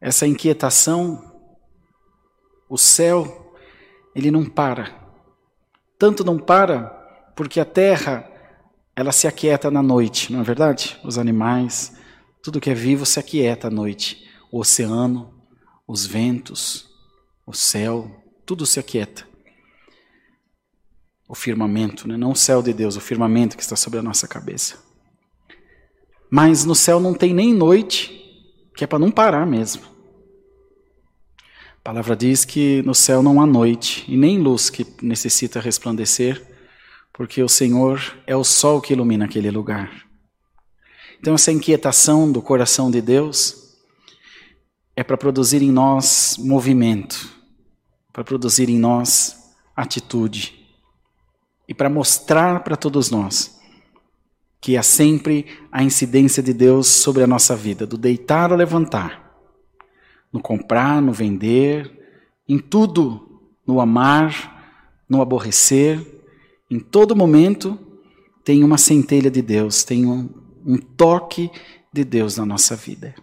Essa inquietação, o céu, ele não para. Tanto não para porque a terra, ela se aquieta na noite, não é verdade? Os animais, tudo que é vivo se aquieta à noite. O oceano, os ventos, o céu, tudo se aquieta. O firmamento, né? não o céu de Deus, o firmamento que está sobre a nossa cabeça. Mas no céu não tem nem noite, que é para não parar mesmo. A palavra diz que no céu não há noite e nem luz que necessita resplandecer, porque o Senhor é o sol que ilumina aquele lugar. Então, essa inquietação do coração de Deus é para produzir em nós movimento, para produzir em nós atitude e para mostrar para todos nós que há sempre a incidência de Deus sobre a nossa vida, do deitar ou levantar, no comprar, no vender, em tudo, no amar, no aborrecer, em todo momento tem uma centelha de Deus, tem um, um toque de Deus na nossa vida.